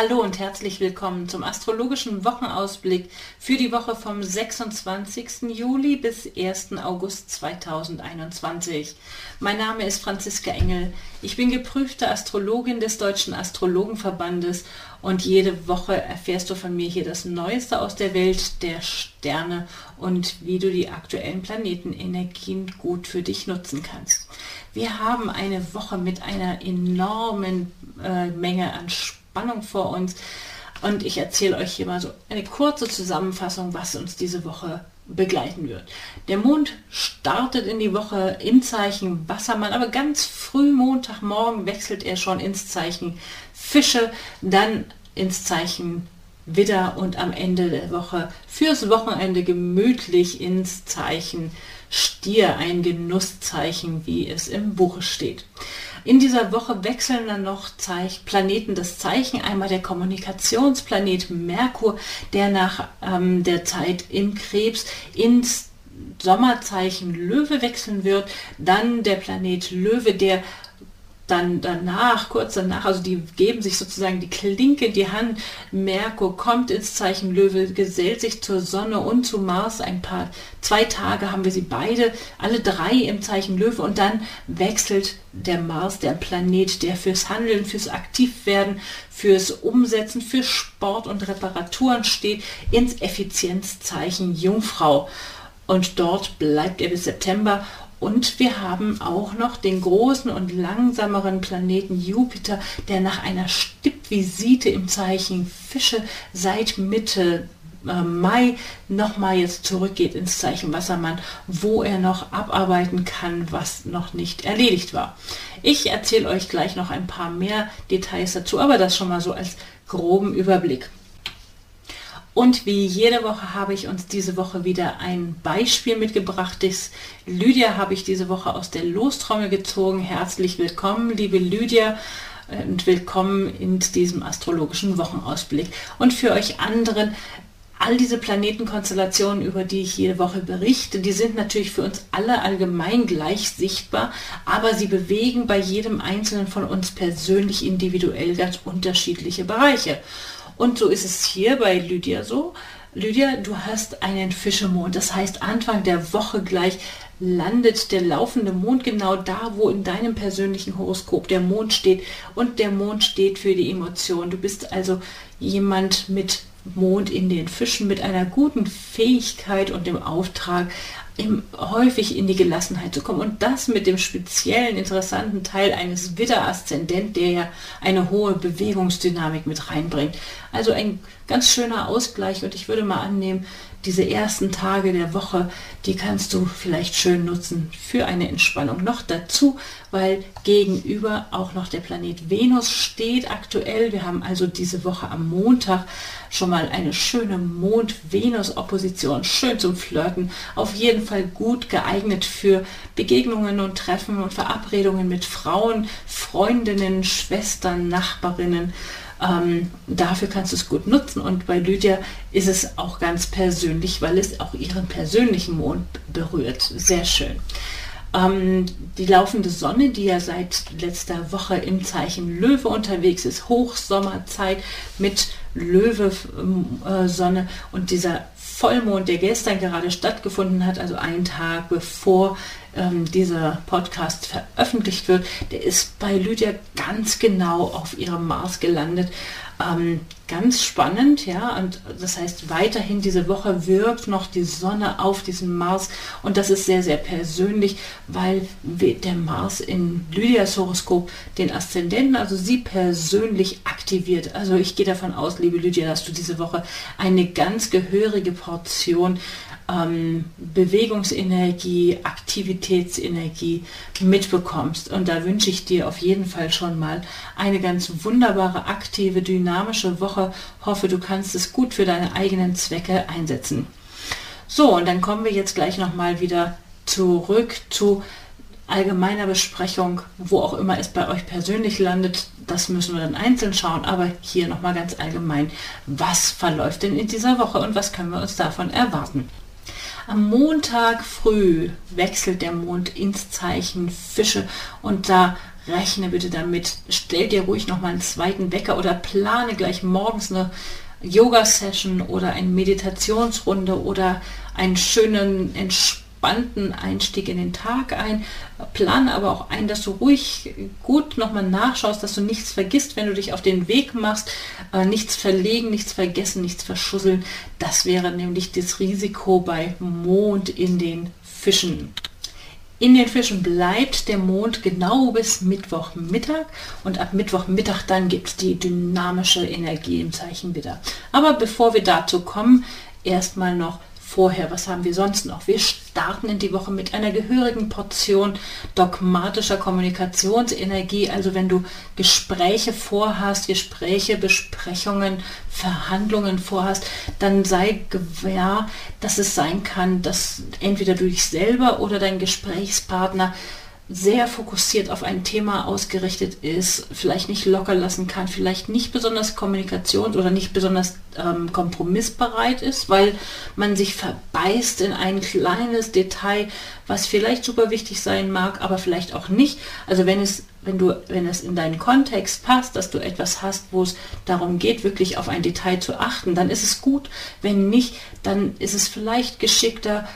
Hallo und herzlich willkommen zum astrologischen Wochenausblick für die Woche vom 26. Juli bis 1. August 2021. Mein Name ist Franziska Engel. Ich bin geprüfte Astrologin des Deutschen Astrologenverbandes und jede Woche erfährst du von mir hier das Neueste aus der Welt der Sterne und wie du die aktuellen Planetenenergien gut für dich nutzen kannst. Wir haben eine Woche mit einer enormen äh, Menge an Spannung Spannung vor uns. Und ich erzähle euch hier mal so eine kurze Zusammenfassung, was uns diese Woche begleiten wird. Der Mond startet in die Woche im Zeichen Wassermann, aber ganz früh Montagmorgen wechselt er schon ins Zeichen Fische, dann ins Zeichen Widder und am Ende der Woche fürs Wochenende gemütlich ins Zeichen Stier, ein Genusszeichen, wie es im Buche steht. In dieser Woche wechseln dann noch Zeich Planeten das Zeichen. Einmal der Kommunikationsplanet Merkur, der nach ähm, der Zeit im Krebs ins Sommerzeichen Löwe wechseln wird. Dann der Planet Löwe, der dann danach, kurz danach, also die geben sich sozusagen die Klinke in die Hand. Merkur kommt ins Zeichen Löwe, gesellt sich zur Sonne und zu Mars. Ein paar, zwei Tage haben wir sie beide, alle drei im Zeichen Löwe und dann wechselt der Mars, der Planet, der fürs Handeln, fürs Aktivwerden, fürs Umsetzen, für Sport und Reparaturen steht, ins Effizienzzeichen Jungfrau. Und dort bleibt er bis September und wir haben auch noch den großen und langsameren Planeten Jupiter, der nach einer Stippvisite im Zeichen Fische seit Mitte äh, Mai nochmal jetzt zurückgeht ins Zeichen Wassermann, wo er noch abarbeiten kann, was noch nicht erledigt war. Ich erzähle euch gleich noch ein paar mehr Details dazu, aber das schon mal so als groben Überblick. Und wie jede Woche habe ich uns diese Woche wieder ein Beispiel mitgebracht. Das Lydia habe ich diese Woche aus der Lostrommel gezogen. Herzlich willkommen, liebe Lydia und willkommen in diesem astrologischen Wochenausblick. Und für euch anderen, all diese Planetenkonstellationen, über die ich jede Woche berichte, die sind natürlich für uns alle allgemein gleich sichtbar, aber sie bewegen bei jedem Einzelnen von uns persönlich individuell ganz unterschiedliche Bereiche. Und so ist es hier bei Lydia so. Lydia, du hast einen Fischemond. Das heißt, Anfang der Woche gleich landet der laufende Mond genau da, wo in deinem persönlichen Horoskop der Mond steht. Und der Mond steht für die Emotion. Du bist also jemand mit Mond in den Fischen, mit einer guten Fähigkeit und dem Auftrag, im, häufig in die Gelassenheit zu kommen. Und das mit dem speziellen, interessanten Teil eines Widder-Aszendent, der ja eine hohe Bewegungsdynamik mit reinbringt. Also ein ganz schöner Ausgleich und ich würde mal annehmen, diese ersten Tage der Woche, die kannst du vielleicht schön nutzen für eine Entspannung. Noch dazu, weil gegenüber auch noch der Planet Venus steht aktuell. Wir haben also diese Woche am Montag schon mal eine schöne Mond-Venus-Opposition. Schön zum Flirten. Auf jeden Fall gut geeignet für Begegnungen und Treffen und Verabredungen mit Frauen, Freundinnen, Schwestern, Nachbarinnen. Ähm, dafür kannst du es gut nutzen und bei Lydia ist es auch ganz persönlich, weil es auch ihren persönlichen Mond berührt. Sehr schön. Ähm, die laufende Sonne, die ja seit letzter Woche im Zeichen Löwe unterwegs ist, Hochsommerzeit mit Löwe-Sonne äh, und dieser Vollmond, der gestern gerade stattgefunden hat, also einen Tag bevor ähm, dieser Podcast veröffentlicht wird, der ist bei Lydia ganz genau auf ihrem Mars gelandet. Ähm, ganz spannend, ja, und das heißt, weiterhin diese Woche wirkt noch die Sonne auf diesen Mars und das ist sehr, sehr persönlich, weil der Mars in Lydias Horoskop den Aszendenten, also sie persönlich aktiviert. Also ich gehe davon aus, liebe Lydia, dass du diese Woche eine ganz gehörige Portion ähm, Bewegungsenergie, Aktivitätsenergie mitbekommst. Und da wünsche ich dir auf jeden Fall schon mal eine ganz wunderbare, aktive, dynamische Woche. Hoffe, du kannst es gut für deine eigenen Zwecke einsetzen. So, und dann kommen wir jetzt gleich nochmal wieder zurück zu allgemeiner Besprechung, wo auch immer es bei euch persönlich landet, das müssen wir dann einzeln schauen, aber hier nochmal ganz allgemein, was verläuft denn in dieser Woche und was können wir uns davon erwarten? Am Montag früh wechselt der Mond ins Zeichen Fische und da rechne bitte damit. Stell dir ruhig noch mal einen zweiten Wecker oder plane gleich morgens eine Yoga-Session oder eine Meditationsrunde oder einen schönen, entspannten Einstieg in den Tag ein. Plane aber auch ein, dass du ruhig gut nochmal nachschaust, dass du nichts vergisst, wenn du dich auf den Weg machst. Äh, nichts verlegen, nichts vergessen, nichts verschusseln. Das wäre nämlich das Risiko bei Mond in den Fischen. In den Fischen bleibt der Mond genau bis Mittwochmittag und ab Mittwochmittag dann gibt es die dynamische Energie im Zeichen wieder. Aber bevor wir dazu kommen, erstmal noch vorher, was haben wir sonst noch? Wir starten in die Woche mit einer gehörigen Portion dogmatischer Kommunikationsenergie. Also wenn du Gespräche vorhast, Gespräche, Besprechungen, Verhandlungen vorhast, dann sei gewähr, dass es sein kann, dass entweder du dich selber oder dein Gesprächspartner sehr fokussiert auf ein Thema ausgerichtet ist, vielleicht nicht locker lassen kann, vielleicht nicht besonders kommunikations- oder nicht besonders ähm, kompromissbereit ist, weil man sich verbeißt in ein kleines Detail, was vielleicht super wichtig sein mag, aber vielleicht auch nicht. Also wenn es, wenn du, wenn es in deinen Kontext passt, dass du etwas hast, wo es darum geht, wirklich auf ein Detail zu achten, dann ist es gut. Wenn nicht, dann ist es vielleicht geschickter,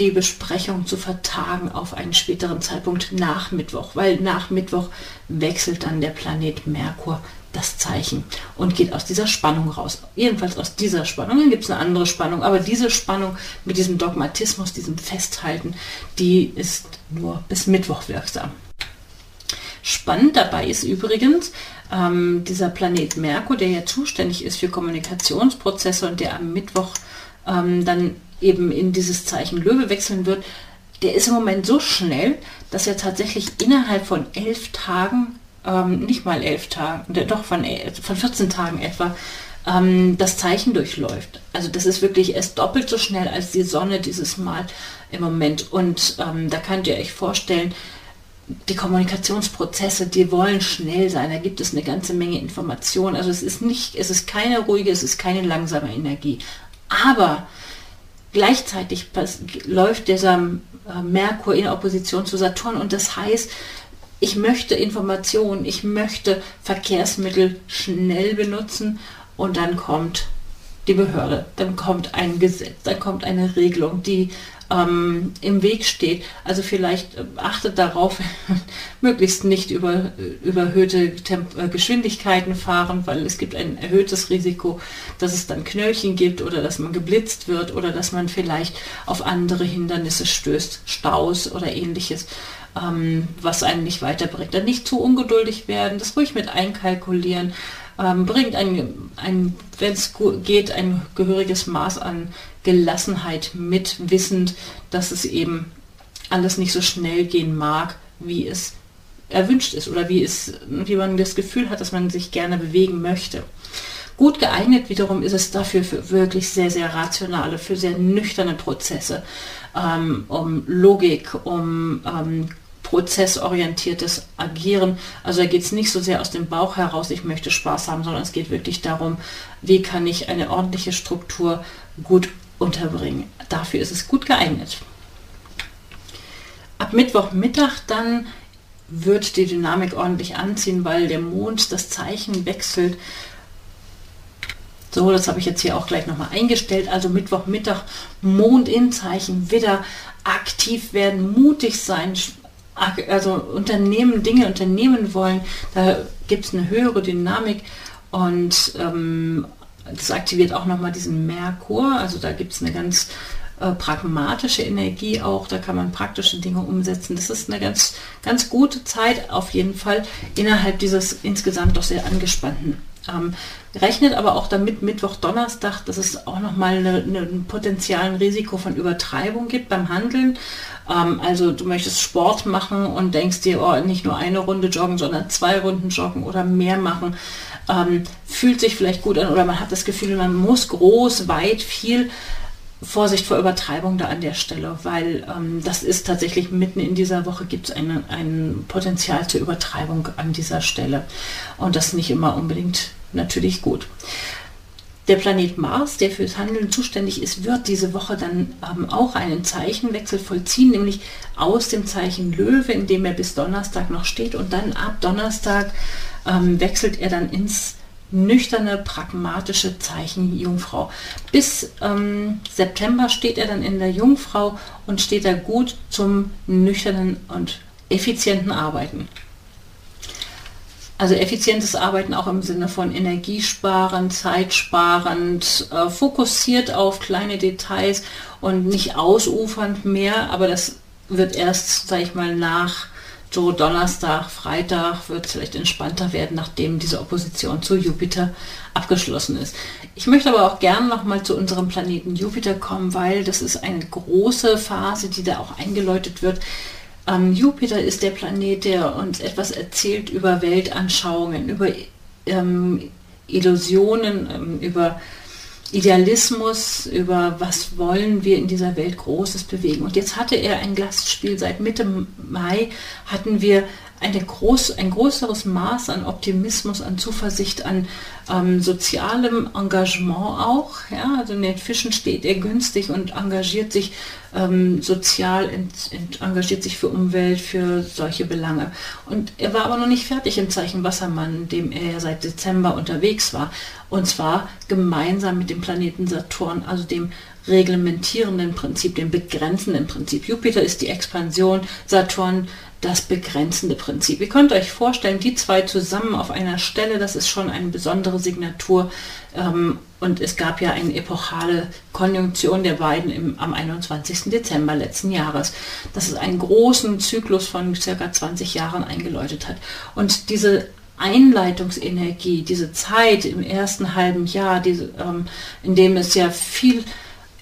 die Besprechung zu vertagen auf einen späteren Zeitpunkt nach Mittwoch, weil nach Mittwoch wechselt dann der Planet Merkur das Zeichen und geht aus dieser Spannung raus. Jedenfalls aus dieser Spannung. Dann gibt es eine andere Spannung, aber diese Spannung mit diesem Dogmatismus, diesem Festhalten, die ist nur bis Mittwoch wirksam. Spannend dabei ist übrigens ähm, dieser Planet Merkur, der ja zuständig ist für Kommunikationsprozesse und der am Mittwoch ähm, dann eben in dieses Zeichen Löwe wechseln wird, der ist im Moment so schnell, dass er tatsächlich innerhalb von elf Tagen, ähm, nicht mal elf Tagen, doch von, von 14 Tagen etwa, ähm, das Zeichen durchläuft. Also das ist wirklich erst doppelt so schnell als die Sonne dieses Mal im Moment. Und ähm, da könnt ihr euch vorstellen, die Kommunikationsprozesse, die wollen schnell sein. Da gibt es eine ganze Menge Informationen. Also es ist nicht, es ist keine ruhige, es ist keine langsame Energie. Aber Gleichzeitig läuft dieser äh, Merkur in Opposition zu Saturn und das heißt, ich möchte Informationen, ich möchte Verkehrsmittel schnell benutzen und dann kommt die Behörde, dann kommt ein Gesetz, dann kommt eine Regelung, die ähm, im Weg steht. Also vielleicht äh, achtet darauf, möglichst nicht über überhöhte Temp äh, Geschwindigkeiten fahren, weil es gibt ein erhöhtes Risiko, dass es dann Knöllchen gibt oder dass man geblitzt wird oder dass man vielleicht auf andere Hindernisse stößt, Staus oder ähnliches. Ähm, was einen nicht weiterbringt. Dann nicht zu ungeduldig werden, das ruhig mit einkalkulieren, ähm, bringt ein, ein wenn es geht, ein gehöriges Maß an Gelassenheit mit, wissend, dass es eben alles nicht so schnell gehen mag, wie es erwünscht ist oder wie, es, wie man das Gefühl hat, dass man sich gerne bewegen möchte. Gut geeignet wiederum ist es dafür für wirklich sehr, sehr rationale, für sehr nüchterne Prozesse, ähm, um Logik, um ähm, prozessorientiertes Agieren. Also da geht es nicht so sehr aus dem Bauch heraus, ich möchte Spaß haben, sondern es geht wirklich darum, wie kann ich eine ordentliche Struktur gut unterbringen. Dafür ist es gut geeignet. Ab Mittwochmittag dann wird die Dynamik ordentlich anziehen, weil der Mond das Zeichen wechselt. So, das habe ich jetzt hier auch gleich nochmal eingestellt. Also Mittwochmittag, Mond in Zeichen, wieder aktiv werden, mutig sein, also Unternehmen, Dinge unternehmen wollen. Da gibt es eine höhere Dynamik und ähm, das aktiviert auch nochmal diesen Merkur, also da gibt es eine ganz äh, pragmatische Energie auch, da kann man praktische Dinge umsetzen. Das ist eine ganz, ganz gute Zeit auf jeden Fall innerhalb dieses insgesamt doch sehr angespannten. Ähm, rechnet aber auch damit Mittwoch, Donnerstag, dass es auch nochmal eine, ein potenzialen Risiko von Übertreibung gibt beim Handeln. Ähm, also du möchtest Sport machen und denkst dir, oh, nicht nur eine Runde joggen, sondern zwei Runden joggen oder mehr machen ähm, fühlt sich vielleicht gut an oder man hat das Gefühl, man muss groß, weit, viel. Vorsicht vor Übertreibung da an der Stelle, weil ähm, das ist tatsächlich mitten in dieser Woche gibt es ein Potenzial zur Übertreibung an dieser Stelle und das nicht immer unbedingt natürlich gut. Der Planet Mars, der fürs Handeln zuständig ist, wird diese Woche dann ähm, auch einen Zeichenwechsel vollziehen, nämlich aus dem Zeichen Löwe, in dem er bis Donnerstag noch steht. Und dann ab Donnerstag ähm, wechselt er dann ins nüchterne, pragmatische Zeichen Jungfrau. Bis ähm, September steht er dann in der Jungfrau und steht da gut zum nüchternen und effizienten Arbeiten. Also effizientes Arbeiten auch im Sinne von energiesparend, zeitsparend, äh, fokussiert auf kleine Details und nicht ausufernd mehr, aber das wird erst, sage ich mal, nach so Donnerstag, Freitag wird es vielleicht entspannter werden, nachdem diese Opposition zu Jupiter abgeschlossen ist. Ich möchte aber auch gerne nochmal zu unserem Planeten Jupiter kommen, weil das ist eine große Phase, die da auch eingeläutet wird. Ähm, Jupiter ist der Planet, der uns etwas erzählt über Weltanschauungen, über ähm, Illusionen, ähm, über Idealismus, über was wollen wir in dieser Welt Großes bewegen. Und jetzt hatte er ein Gastspiel seit Mitte Mai, hatten wir eine groß, ein größeres Maß an Optimismus, an Zuversicht, an ähm, sozialem Engagement auch. Ja? Also in den Fischen steht er günstig und engagiert sich ähm, sozial, ent, ent, engagiert sich für Umwelt, für solche Belange. Und er war aber noch nicht fertig im Zeichen Wassermann, dem er ja seit Dezember unterwegs war. Und zwar gemeinsam mit dem Planeten Saturn, also dem reglementierenden Prinzip, dem begrenzenden Prinzip. Jupiter ist die Expansion, Saturn das begrenzende Prinzip. Ihr könnt euch vorstellen, die zwei zusammen auf einer Stelle, das ist schon eine besondere Signatur. Ähm, und es gab ja eine epochale Konjunktion der beiden im, am 21. Dezember letzten Jahres, das es einen großen Zyklus von circa 20 Jahren eingeläutet hat. Und diese Einleitungsenergie, diese Zeit im ersten halben Jahr, diese, ähm, in dem es ja viel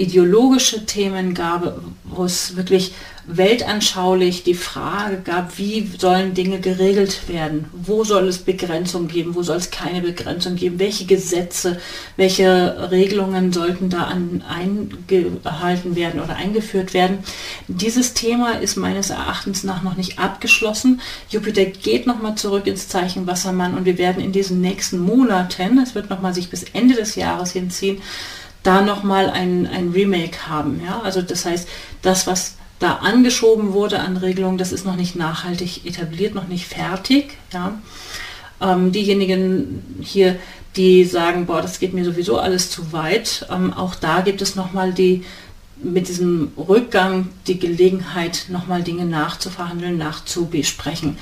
ideologische Themen gab, wo es wirklich weltanschaulich die Frage gab, wie sollen Dinge geregelt werden, wo soll es Begrenzung geben, wo soll es keine Begrenzung geben, welche Gesetze, welche Regelungen sollten da an, eingehalten werden oder eingeführt werden. Dieses Thema ist meines Erachtens nach noch nicht abgeschlossen. Jupiter geht nochmal zurück ins Zeichen Wassermann und wir werden in diesen nächsten Monaten, es wird nochmal sich bis Ende des Jahres hinziehen, da nochmal ein, ein Remake haben. Ja? Also das heißt, das, was da angeschoben wurde an Regelungen, das ist noch nicht nachhaltig etabliert, noch nicht fertig. Ja? Ähm, diejenigen hier, die sagen, boah, das geht mir sowieso alles zu weit, ähm, auch da gibt es nochmal die mit diesem Rückgang die Gelegenheit, nochmal Dinge nachzuverhandeln, nachzubesprechen.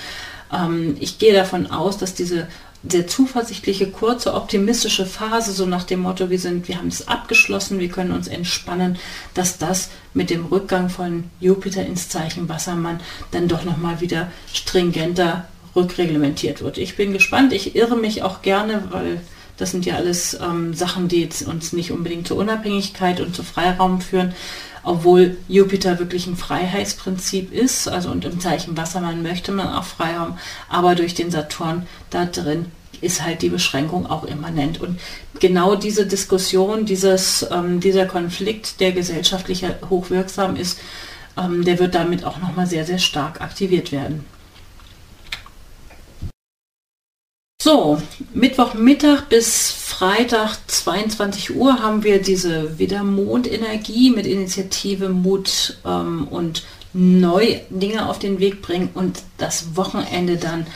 Ähm, ich gehe davon aus, dass diese sehr zuversichtliche, kurze, optimistische Phase, so nach dem Motto, wir sind, wir haben es abgeschlossen, wir können uns entspannen, dass das mit dem Rückgang von Jupiter ins Zeichen Wassermann dann doch nochmal wieder stringenter rückreglementiert wird. Ich bin gespannt, ich irre mich auch gerne, weil das sind ja alles ähm, Sachen, die jetzt uns nicht unbedingt zur Unabhängigkeit und zu Freiraum führen, obwohl Jupiter wirklich ein Freiheitsprinzip ist, also und im Zeichen Wassermann möchte man auch Freiraum, aber durch den Saturn da drin ist halt die Beschränkung auch immanent. Und genau diese Diskussion, dieses, ähm, dieser Konflikt, der gesellschaftlich hochwirksam ist, ähm, der wird damit auch nochmal sehr, sehr stark aktiviert werden. So, Mittwochmittag bis Freitag 22 Uhr haben wir diese Wiedermondenergie mit Initiative, Mut ähm, und neu Dinge auf den Weg bringen und das Wochenende dann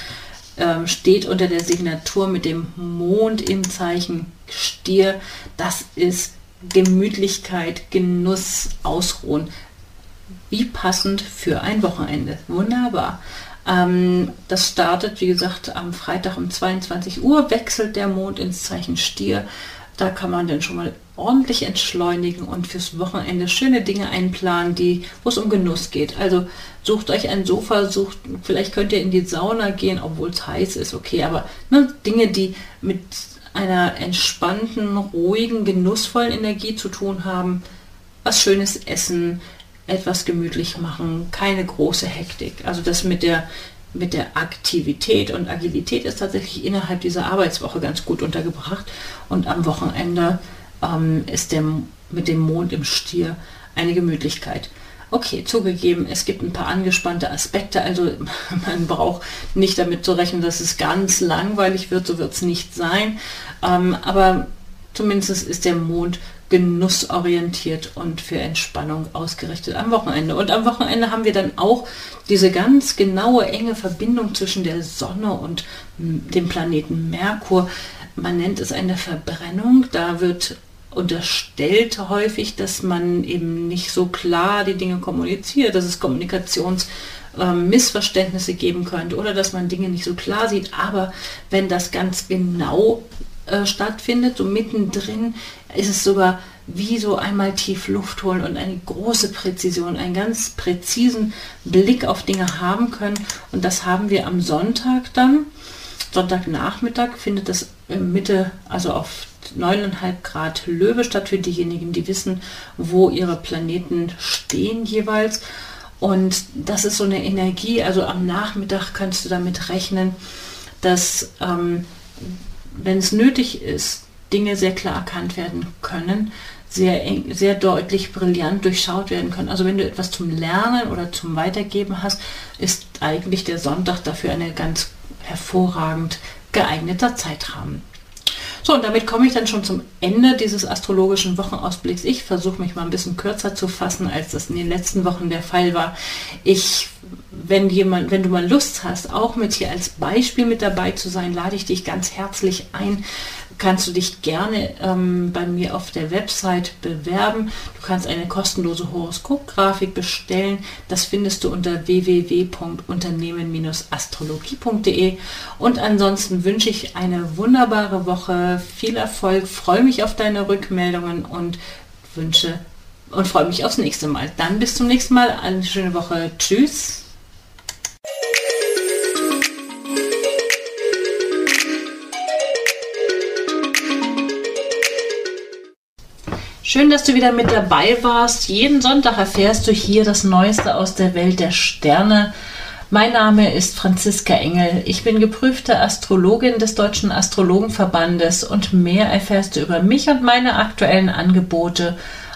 ähm, steht unter der Signatur mit dem Mond im Zeichen Stier. Das ist Gemütlichkeit, Genuss, Ausruhen. Wie passend für ein Wochenende. Wunderbar. Ähm, das startet, wie gesagt, am Freitag um 22 Uhr, wechselt der Mond ins Zeichen Stier. Da kann man dann schon mal ordentlich entschleunigen und fürs Wochenende schöne Dinge einplanen, wo es um Genuss geht. Also sucht euch ein Sofa, sucht, vielleicht könnt ihr in die Sauna gehen, obwohl es heiß ist, okay, aber ne, Dinge, die mit einer entspannten, ruhigen, genussvollen Energie zu tun haben, was schönes Essen, etwas gemütlich machen, keine große Hektik. Also das mit der, mit der Aktivität und Agilität ist tatsächlich innerhalb dieser Arbeitswoche ganz gut untergebracht. Und am Wochenende ähm, ist der, mit dem Mond im Stier eine Gemütlichkeit. Okay, zugegeben, es gibt ein paar angespannte Aspekte, also man braucht nicht damit zu rechnen, dass es ganz langweilig wird, so wird es nicht sein. Ähm, aber Zumindest ist der Mond genussorientiert und für Entspannung ausgerichtet am Wochenende. Und am Wochenende haben wir dann auch diese ganz genaue, enge Verbindung zwischen der Sonne und dem Planeten Merkur. Man nennt es eine Verbrennung. Da wird unterstellt häufig, dass man eben nicht so klar die Dinge kommuniziert, dass es Kommunikationsmissverständnisse ähm, geben könnte oder dass man Dinge nicht so klar sieht. Aber wenn das ganz genau äh, stattfindet, so mittendrin, ist es sogar wie so einmal tief Luft holen und eine große Präzision, einen ganz präzisen Blick auf Dinge haben können. Und das haben wir am Sonntag dann. Sonntagnachmittag findet das Mitte, also auf 9,5 Grad Löwe statt für diejenigen, die wissen, wo ihre Planeten stehen jeweils. Und das ist so eine Energie, also am Nachmittag kannst du damit rechnen, dass ähm, wenn es nötig ist, Dinge sehr klar erkannt werden können, sehr, eng, sehr deutlich, brillant durchschaut werden können. Also wenn du etwas zum Lernen oder zum Weitergeben hast, ist eigentlich der Sonntag dafür eine ganz hervorragend geeigneter Zeitrahmen. So, und damit komme ich dann schon zum Ende dieses astrologischen Wochenausblicks. Ich versuche mich mal ein bisschen kürzer zu fassen, als das in den letzten Wochen der Fall war. Ich, wenn jemand, wenn du mal Lust hast, auch mit hier als Beispiel mit dabei zu sein, lade ich dich ganz herzlich ein, kannst du dich gerne ähm, bei mir auf der Website bewerben. Du kannst eine kostenlose Horoskopgrafik bestellen. Das findest du unter www.unternehmen-astrologie.de. Und ansonsten wünsche ich eine wunderbare Woche, viel Erfolg, freue mich auf deine Rückmeldungen und wünsche und freue mich aufs nächste Mal. Dann bis zum nächsten Mal. Eine schöne Woche. Tschüss. Schön, dass du wieder mit dabei warst. Jeden Sonntag erfährst du hier das Neueste aus der Welt der Sterne. Mein Name ist Franziska Engel. Ich bin geprüfte Astrologin des Deutschen Astrologenverbandes und mehr erfährst du über mich und meine aktuellen Angebote